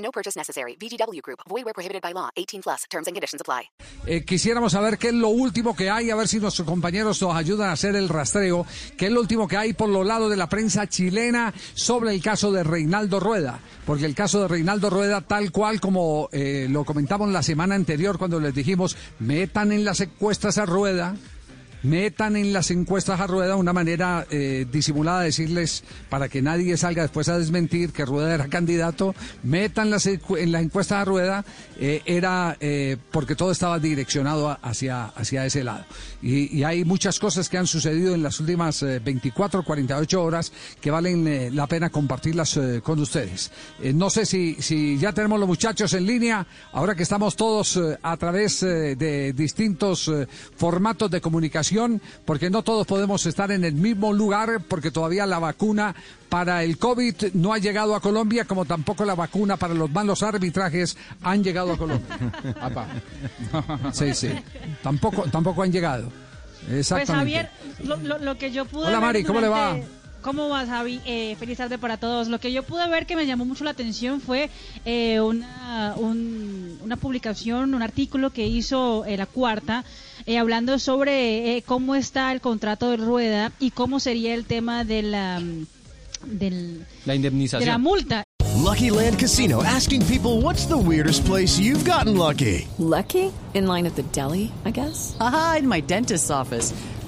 No purchase necessary. VGW Group. Void where prohibited by law. 18 plus. Terms and conditions apply. Eh, quisiéramos saber qué es lo último que hay, a ver si nuestros compañeros nos ayudan a hacer el rastreo, qué es lo último que hay por los lados de la prensa chilena sobre el caso de Reinaldo Rueda. Porque el caso de Reinaldo Rueda, tal cual como eh, lo comentamos la semana anterior cuando les dijimos, metan en las encuestas a Rueda, metan en las encuestas a Rueda una manera eh, disimulada de decirles para que nadie salga después a desmentir que Rueda era candidato, metan en las encuestas a Rueda, eh, era eh, porque todo estaba direccionado hacia, hacia ese lado. Y, y hay muchas cosas que han sucedido en las últimas eh, 24, 48 horas que valen la pena compartirlas con ustedes. No sé si, si ya tenemos los muchachos en línea, ahora que estamos todos a través de distintos formatos de comunicación, porque no todos podemos estar en el mismo lugar, porque todavía la vacuna para el COVID no ha llegado a Colombia, como tampoco la vacuna para los malos arbitrajes han llegado a Colombia. Apa. Sí, sí. Tampoco, tampoco han llegado. Pues Exactamente. Javier, lo, lo- lo que yo pude Hola, Mari, ¿cómo le va? ¿Cómo vas, Javi? Eh, feliz tarde para todos. Lo que yo pude ver que me llamó mucho la atención fue eh, una, un- una publicación, un artículo que hizo eh, La Cuarta, eh, hablando sobre eh, cómo está el contrato de Rueda y cómo sería el tema de la, del, La de la indemnización. multa. Lucky Land Casino asking people what's the weirdest place you've gotten lucky? Lucky? In line at the deli, I guess? Aha, in my dentist's office.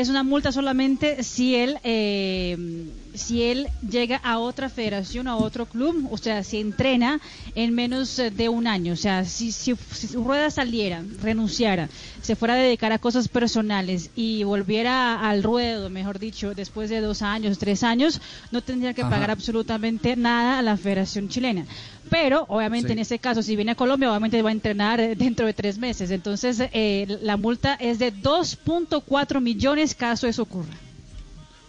es una multa solamente si él eh, si él llega a otra federación, a otro club, o sea, si entrena en menos de un año, o sea, si, si, si Rueda saliera, renunciara, se fuera a dedicar a cosas personales y volviera al ruedo, mejor dicho, después de dos años, tres años, no tendría que Ajá. pagar absolutamente nada a la Federación Chilena. Pero, obviamente, Sí. en ese caso, si viene a Colombia, obviamente va a entrenar dentro de tres meses. Entonces, eh, la multa es de 2.4 millones caso eso ocurra.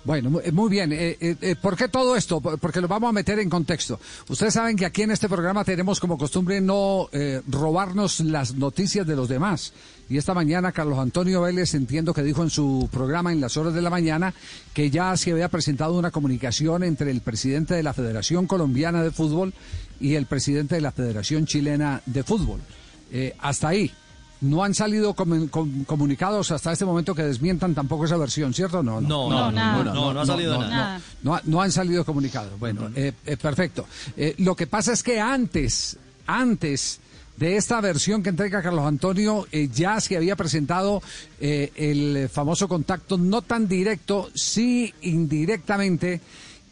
Bueno, mu- muy bien. Eh, eh, eh, ¿Por qué todo esto? Por- Porque lo vamos a meter en contexto. Ustedes saben que aquí en este programa tenemos como costumbre no eh, robarnos las noticias de los demás. Y esta mañana Carlos Antonio Vélez entiendo que dijo en su programa en las horas de la mañana que ya se había presentado una comunicación entre el presidente de la Federación Colombiana de Fútbol y el presidente de la Federación Chilena de Fútbol. Hasta ahí. No han salido comu- com- comunicados hasta este momento que desmientan tampoco esa versión, ¿cierto? No, No, No, no, no, no, no ha salido nada. Nada. no, ha- no han salido comunicados. Bueno, eh, eh, perfecto. Eh, lo que pasa es que antes, antes de esta versión que entrega Carlos Antonio, eh, ya se había presentado eh, el famoso contacto no tan directo, sí indirectamente.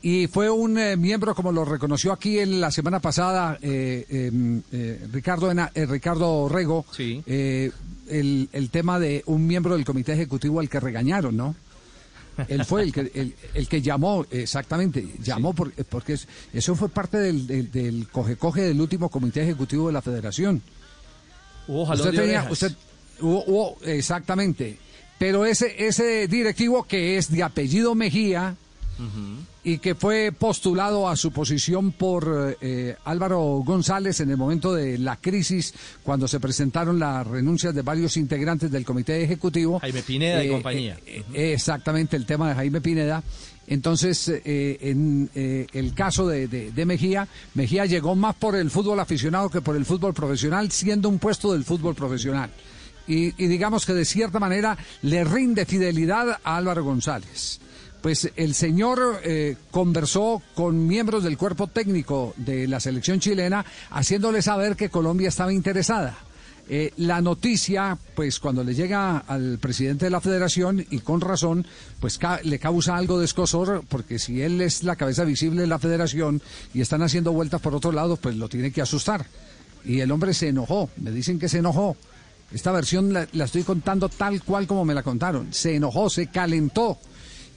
Y fue un eh, miembro, como lo reconoció aquí en la semana pasada, eh, eh, eh, Ricardo, Ena- eh, Ricardo Rego, Sí. eh, el, el tema de un miembro del comité ejecutivo al que regañaron, ¿no? Él fue el que, el, el que llamó, exactamente, llamó por- porque es- eso fue parte del, del, del coge-coge del último comité ejecutivo de la federación. Hubo jalón Usted de tenía, usted, hubo- hubo- exactamente, pero ese, ese directivo que es de apellido Mejía y que fue postulado a su posición por eh, Álvaro González en el momento de la crisis, cuando se presentaron las renuncias de varios integrantes del comité ejecutivo. Jaime Pineda y compañía. eh, eh, exactamente, el tema de Jaime Pineda. Entonces, eh, en eh, el caso de, de- de Mejía, Mejía llegó más por el fútbol aficionado que por el fútbol profesional, siendo un puesto del fútbol profesional. Y, y digamos que de cierta manera le rinde fidelidad a Álvaro González. Pues el señor eh, conversó con miembros del cuerpo técnico de la selección chilena, haciéndole saber que Colombia estaba interesada. Eh, la noticia, pues cuando le llega al presidente de la federación, y con razón, pues le causa algo de escosor, porque si él es la cabeza visible de la federación y están haciendo vueltas por otro lado, pues lo tiene que asustar. Y el hombre se enojó, me dicen que se enojó. Esta versión la estoy contando tal cual como me la contaron. Se enojó, se calentó.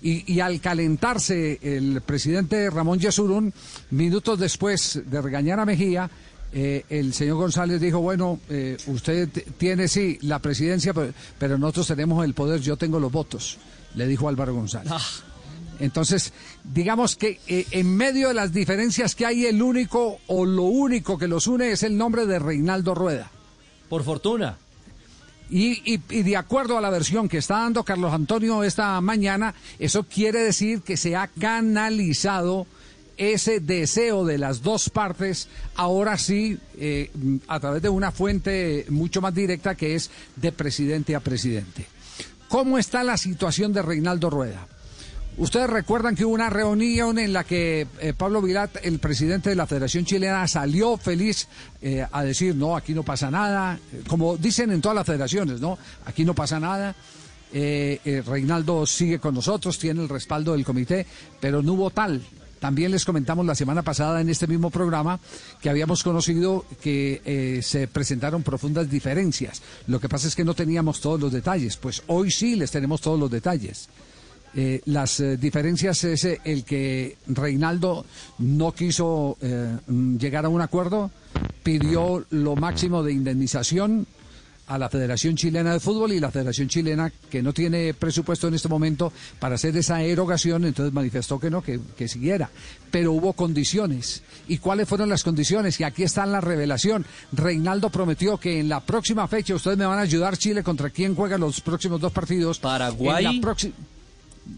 Y, y al calentarse el presidente Ramón Yesurún, minutos después de regañar a Mejía, eh, el señor González dijo, bueno, eh, usted tiene sí la presidencia, pero, pero nosotros tenemos el poder, yo tengo los votos, le dijo Álvaro González. Entonces, digamos que eh, en medio de las diferencias que hay, el único o lo único que los une es el nombre de Reinaldo Rueda. Por fortuna. Y, y- y de acuerdo a la versión que está dando Carlos Antonio esta mañana, eso quiere decir que se ha canalizado ese deseo de las dos partes, ahora sí, eh, a través de una fuente mucho más directa que es de presidente a presidente. ¿Cómo está la situación de Reinaldo Rueda? Ustedes recuerdan que hubo una reunión en la que eh, Pablo Vilat, el presidente de la Federación Chilena, salió feliz eh, a decir, no, aquí no pasa nada, eh, como dicen en todas las federaciones, ¿no? Aquí no pasa nada. Reinaldo sigue con nosotros, tiene el respaldo del comité, pero no hubo tal. También les comentamos la semana pasada en este mismo programa que habíamos conocido que se presentaron profundas diferencias. Lo que pasa es que no teníamos todos los detalles, pues hoy sí les tenemos todos los detalles. Eh, las eh, diferencias es eh, el que Reinaldo no quiso eh, mm, llegar a un acuerdo, pidió lo máximo de indemnización a la Federación Chilena de Fútbol y la Federación Chilena, que no tiene presupuesto en este momento para hacer esa erogación, entonces manifestó que no, que, que siguiera. Pero hubo condiciones. ¿Y cuáles fueron las condiciones? Y aquí está la revelación. Reinaldo prometió que en la próxima fecha ustedes me van a ayudar Chile contra quién juega los próximos dos partidos. Paraguay. En la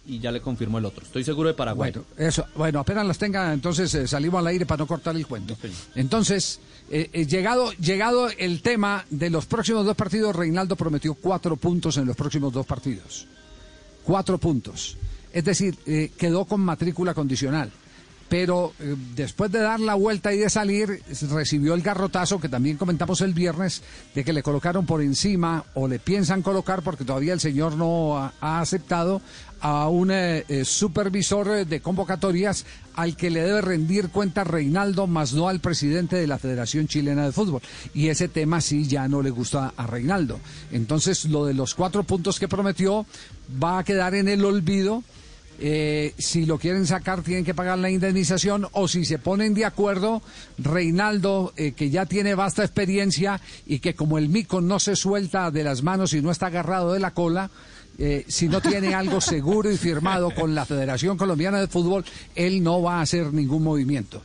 Y ya le confirmó el otro. Estoy seguro de Paraguay. bueno, eso, bueno, apenas las tenga, entonces eh, salimos al aire para no cortar el cuento. Entonces, eh, eh, llegado, llegado el tema de los próximos dos partidos, Reinaldo prometió cuatro puntos en los próximos dos partidos. Cuatro puntos. Es decir, quedó con matrícula condicional. Pero eh, después de dar la vuelta y de salir, recibió el garrotazo que también comentamos el viernes, de que le colocaron por encima o le piensan colocar, porque todavía el señor no ha, aceptado, a un eh, eh, supervisor de convocatorias al que le debe rendir cuenta Reinaldo, más no al presidente de la Federación Chilena de Fútbol. Y ese tema sí ya no le gusta a Reinaldo. Entonces, lo de los cuatro puntos que prometió va a quedar en el olvido. Eh, si lo quieren sacar tienen que pagar la indemnización o si se ponen de acuerdo, Reinaldo, eh, que ya tiene vasta experiencia y que como el mico no se suelta de las manos y no está agarrado de la cola, eh, si no tiene algo seguro y firmado con la Federación Colombiana de Fútbol, él no va a hacer ningún movimiento.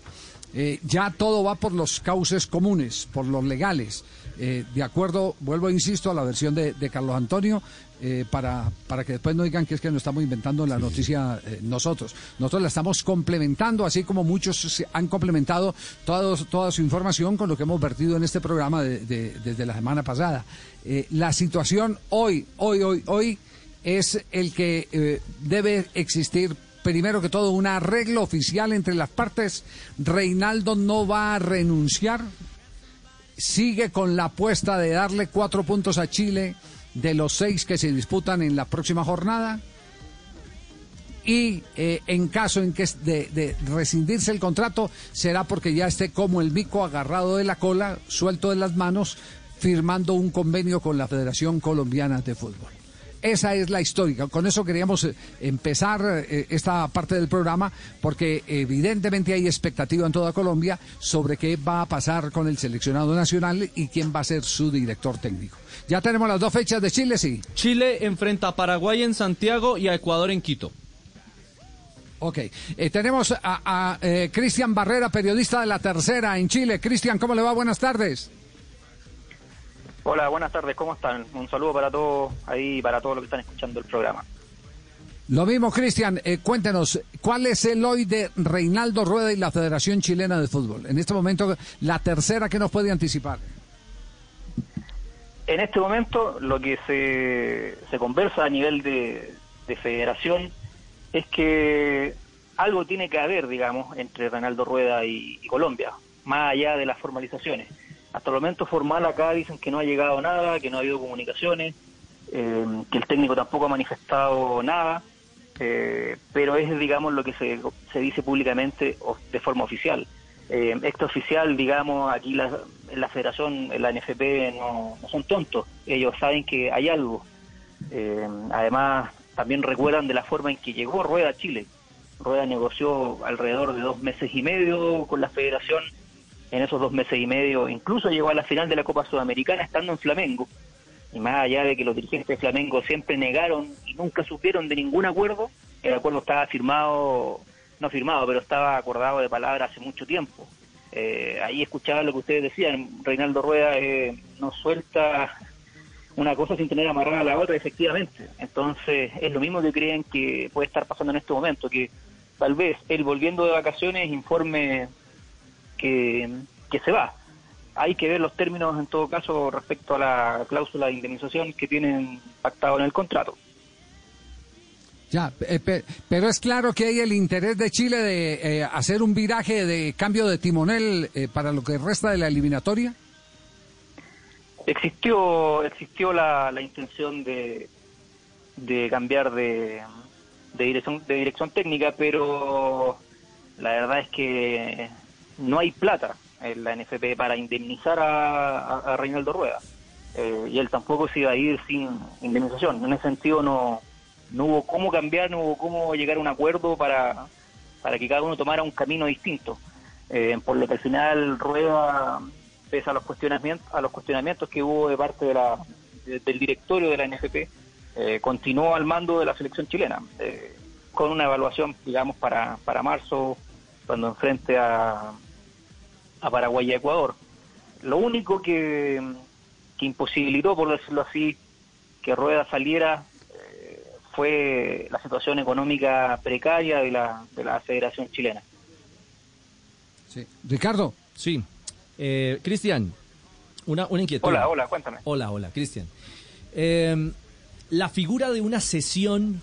Eh, ya todo va por los cauces comunes, por los legales. Eh, de acuerdo, vuelvo e insisto a la versión de, de Carlos Antonio, eh, para, para que después no digan que es que nos estamos inventando la noticia eh, nosotros. Nosotros la estamos complementando, así como muchos se han complementado toda, toda su información con lo que hemos vertido en este programa de- de- desde la semana pasada. Eh, la situación hoy, hoy, hoy, hoy es el que debe existir primero que todo un arreglo oficial entre las partes. Reinaldo no va a renunciar, sigue con la apuesta de darle cuatro puntos a Chile de los seis que se disputan en la próxima jornada. Y eh, en caso en que de, de rescindirse el contrato, será porque ya esté como el mico agarrado de la cola, suelto de las manos, firmando un convenio con la Federación Colombiana de Fútbol. Esa es la histórica. Con eso queríamos eh, empezar eh, esta parte del programa porque evidentemente hay expectativa en toda Colombia sobre qué va a pasar con el seleccionado nacional y quién va a ser su director técnico. Ya tenemos las dos fechas de Chile, sí. Chile enfrenta a Paraguay en Santiago y a Ecuador en Quito. Ok, Eh, tenemos a, a, eh, Cristian Barrera, periodista de La Tercera en Chile. Cristian, ¿cómo le va? Buenas tardes. Hola, buenas tardes, ¿cómo están? Un saludo para todos ahí, para todos los que están escuchando el programa. Lo mismo, Cristian, eh, cuéntenos, ¿cuál es el hoy de Reinaldo Rueda y la Federación Chilena de Fútbol? En este momento, la tercera que nos puede anticipar. En este momento, lo que se, se conversa a nivel de, de federación es que algo tiene que haber, digamos, entre Reinaldo Rueda y, y Colombia, más allá de las formalizaciones. Hasta el momento formal acá dicen que no ha llegado nada, que no ha habido comunicaciones, eh, que el técnico tampoco ha manifestado nada, eh, pero es, digamos, lo que se, se dice públicamente o de forma oficial. Eh, extraoficial, digamos, aquí la, la federación, la NFP, no, no son tontos, ellos saben que hay algo. Eh, además, también recuerdan de la forma en que llegó Rueda a Chile. Rueda negoció alrededor de dos meses y medio con la federación. En esos dos meses y medio incluso llegó a la final de la Copa Sudamericana estando en Flamengo. Y más allá de que los dirigentes de Flamengo siempre negaron y nunca supieron de ningún acuerdo, el acuerdo estaba firmado, no firmado, pero estaba acordado de palabra hace mucho tiempo. Eh, ahí escuchaba lo que ustedes decían, Reinaldo Rueda eh, no suelta una cosa sin tener amarrada la otra, efectivamente. Entonces, es lo mismo que creen que puede estar pasando en este momento, que tal vez él volviendo de vacaciones informe que, que se va. Hay que ver los términos, en todo caso, respecto a la cláusula de indemnización que tienen pactado en el contrato. Ya, eh, pe- pero es claro que hay el interés de Chile de eh, hacer un viraje de cambio de timonel eh, para lo que resta de la eliminatoria. Existió, existió la, la intención de, de cambiar de, de dirección, de dirección técnica, pero la verdad es que no hay plata en la NFP para indemnizar a, Reinaldo Rueda. Eh, y él tampoco se iba a ir sin indemnización. En ese sentido no, no hubo cómo cambiar, no hubo cómo llegar a un acuerdo para, para que cada uno tomara un camino distinto. Eh, por lo que al final Rueda, pese a los cuestionamientos, a los cuestionamientos que hubo de parte de la, de- del directorio de la NFP, eh, continuó al mando de la selección chilena, eh, con una evaluación, digamos, para, para marzo, cuando enfrente a, a Paraguay y a Ecuador. Lo único que, que imposibilitó, por decirlo así, que Rueda saliera eh, fue la situación económica precaria de la, de la Federación Chilena. Ricardo. Sí. Eh, Cristian, una, una inquietud. Hola, hola, cuéntame. Hola, hola, Cristian. Eh, la figura de una sesión,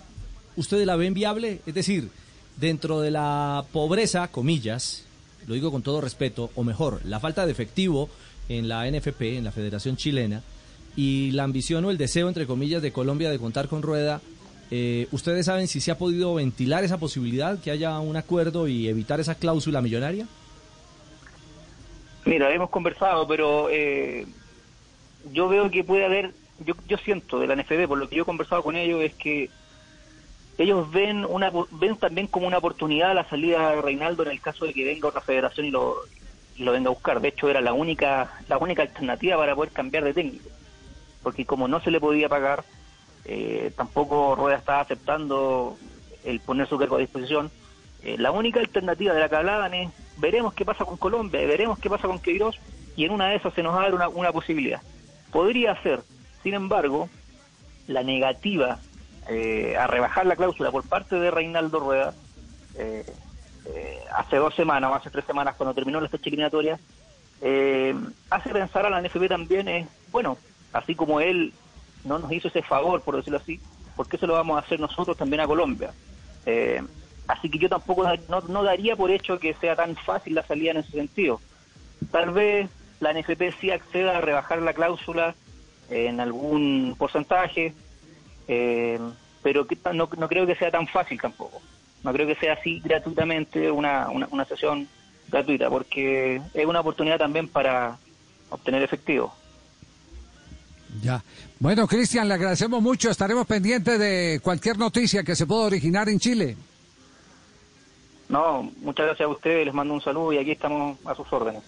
¿usted la ven viable? Es decir, dentro de la pobreza, comillas, lo digo con todo respeto, o mejor, la falta de efectivo en la NFP, en la Federación Chilena, y la ambición o el deseo, entre comillas, de Colombia de contar con Rueda, eh, ¿ustedes saben si se ha podido ventilar esa posibilidad, que haya un acuerdo y evitar esa cláusula millonaria? Mira, hemos conversado, pero eh, yo veo que puede haber, yo, yo siento de la NFB, por lo que yo he conversado con ellos, es que ellos ven una ven también como una oportunidad la salida de Reinaldo en el caso de que venga otra federación y lo, y lo venga a buscar. De hecho, era la única la única alternativa para poder cambiar de técnico, porque como no se le podía pagar, eh, tampoco Rueda estaba aceptando el poner su cargo a disposición. Eh, la única alternativa de la que hablaban es veremos qué pasa con Colombia, veremos qué pasa con Queiroz y en una de esas se nos va a dar una, una posibilidad. Podría ser, sin embargo, la negativa eh, a rebajar la cláusula por parte de Reinaldo Rueda eh, eh, hace dos semanas o hace tres semanas cuando terminó la fecha eliminatoria eh, hace pensar a la NFP también es bueno así como él no nos hizo ese favor por decirlo así ¿por qué se lo vamos a hacer nosotros también a Colombia? Eh, así que yo tampoco no, no daría por hecho que sea tan fácil la salida en ese sentido tal vez la NFP sí acceda a rebajar la cláusula en algún porcentaje eh, pero que no, no creo que sea tan fácil tampoco. No creo que sea así gratuitamente una, una, una sesión gratuita, porque es una oportunidad también para obtener efectivo. Ya. Bueno, Cristian, le agradecemos mucho. Estaremos pendientes de cualquier noticia que se pueda originar en Chile. No, muchas gracias a ustedes, les mando un saludo y aquí estamos a sus órdenes.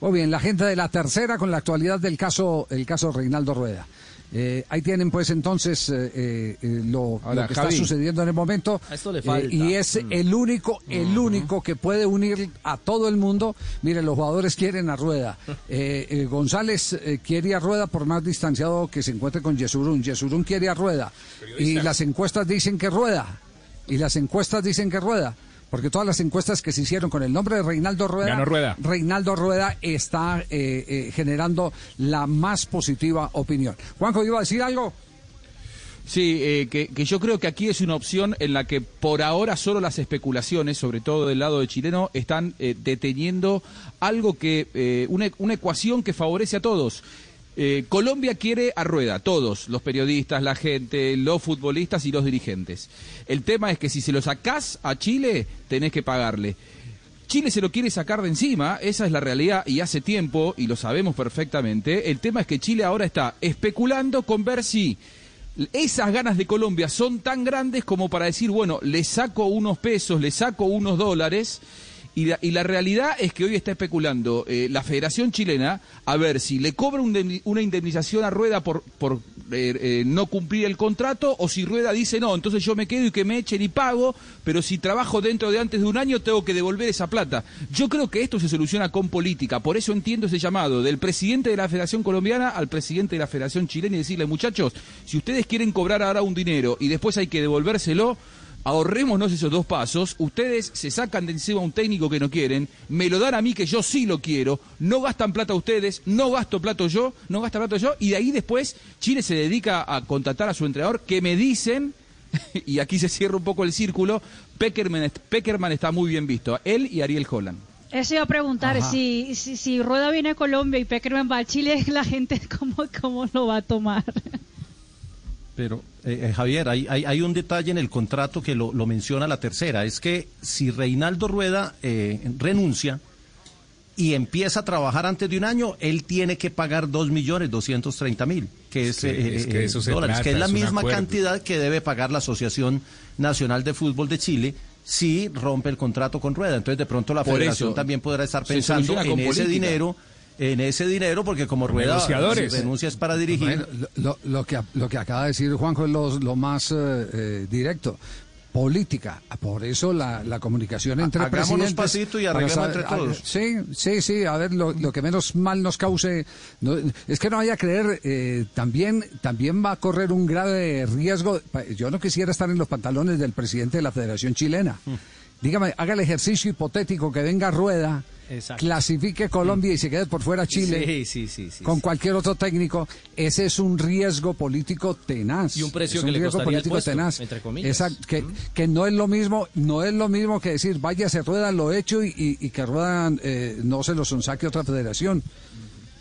Muy bien, la gente de la tercera con la actualidad del caso, el caso Reinaldo Rueda. Eh, ahí tienen pues entonces eh, eh, eh, lo, Ahora, lo que Javi. está sucediendo en el momento. A esto le Eh, falta. y es Mm. el único, el único que puede unir a todo el mundo. Miren, los jugadores quieren a Rueda. Eh, eh, González eh, quiere a Rueda por más distanciado que se encuentre con Yesurún. Yesurún quiere a Rueda. Y las encuestas dicen que Rueda. Y las encuestas dicen que Rueda. Porque todas las encuestas que se hicieron con el nombre de Reinaldo Rueda, Ganó Rueda. Reinaldo Rueda está eh, eh, generando la más positiva opinión. Juanjo, ¿iba a decir algo? Sí, eh, que, que yo creo que aquí es una opción en la que por ahora solo las especulaciones, sobre todo del lado de chileno, están eh, deteniendo algo que, eh, una, una ecuación que favorece a todos. Eh, Colombia quiere a rueda, todos, los periodistas, la gente, los futbolistas y los dirigentes. El tema es que si se lo sacás a Chile, tenés que pagarle. Chile se lo quiere sacar de encima, esa es la realidad y hace tiempo, y lo sabemos perfectamente. El tema es que Chile ahora está especulando con ver si esas ganas de Colombia son tan grandes como para decir, bueno, le saco unos pesos, le saco unos dólares. Y la, y la realidad es que hoy está especulando eh, la Federación Chilena a ver si le cobra una indemnización a Rueda por, por eh, eh, no cumplir el contrato o si Rueda dice no, entonces yo me quedo y que me echen y pago, pero si trabajo dentro de antes de un año tengo que devolver esa plata. Yo creo que esto se soluciona con política, por eso entiendo ese llamado del presidente de la Federación Colombiana al presidente de la Federación Chilena y decirle, muchachos, si ustedes quieren cobrar ahora un dinero y después hay que devolvérselo, ahorrémonos esos dos pasos, ustedes se sacan de encima a un técnico que no quieren, me lo dan a mí que yo sí lo quiero, no gastan plata ustedes, no gasto plata yo, no gasta plata yo, y de ahí después Chile se dedica a contratar a su entrenador que me dicen, y aquí se cierra un poco el círculo, Peckerman, Peckerman está muy bien visto, él y Ariel Holland. Eso iba a preguntar, si, si, si Rueda viene a Colombia y Peckerman va a Chile, la gente cómo, cómo lo va a tomar. Pero, eh, eh, Javier, hay, hay, hay un detalle en el contrato que lo, lo menciona la tercera, es que si Reinaldo Rueda eh, renuncia y empieza a trabajar antes de un año, él tiene que pagar dos millones doscientos treinta mil, que es, que- eh, es que eh, eso se dólares, trata, que es la es misma cantidad que debe pagar la Asociación Nacional de Fútbol de Chile si rompe el contrato con Rueda. Entonces, de pronto la Por federación eso, también podrá estar pensando en ese política. dinero, en ese dinero, porque como Rueda es para dirigir. Bueno, lo, que, lo que acaba de decir Juanjo es lo, lo más eh, eh, directo. Política. Por eso la, la comunicación entre Hagámonos presidentes. pasito y arreglemos saber- entre todos. a- Sí, sí, sí. A ver, lo, lo que menos mal nos cause. no- es que no vaya a creer, eh, también, también va a correr un grave riesgo. Yo no quisiera estar en los pantalones del presidente de la Federación Chilena. Mm. Dígame, haga el ejercicio hipotético que venga Rueda, Exacto. clasifique Colombia y se quede por fuera Chile Sí, sí, sí. sí, con sí. cualquier otro técnico, ese es un riesgo político tenaz. Y un precio Es que le riesgo costaría el político puesto, tenaz. entre comillas. Exacto, que, que no es lo mismo, no es lo mismo que decir, vaya, se rueda lo hecho y, y- y que ruedan eh, no se los saque otra federación.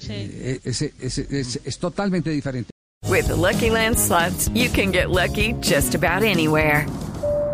Eh, ese- ese- es, es totalmente diferente. With the Lucky Land slots, you can get lucky just about anywhere.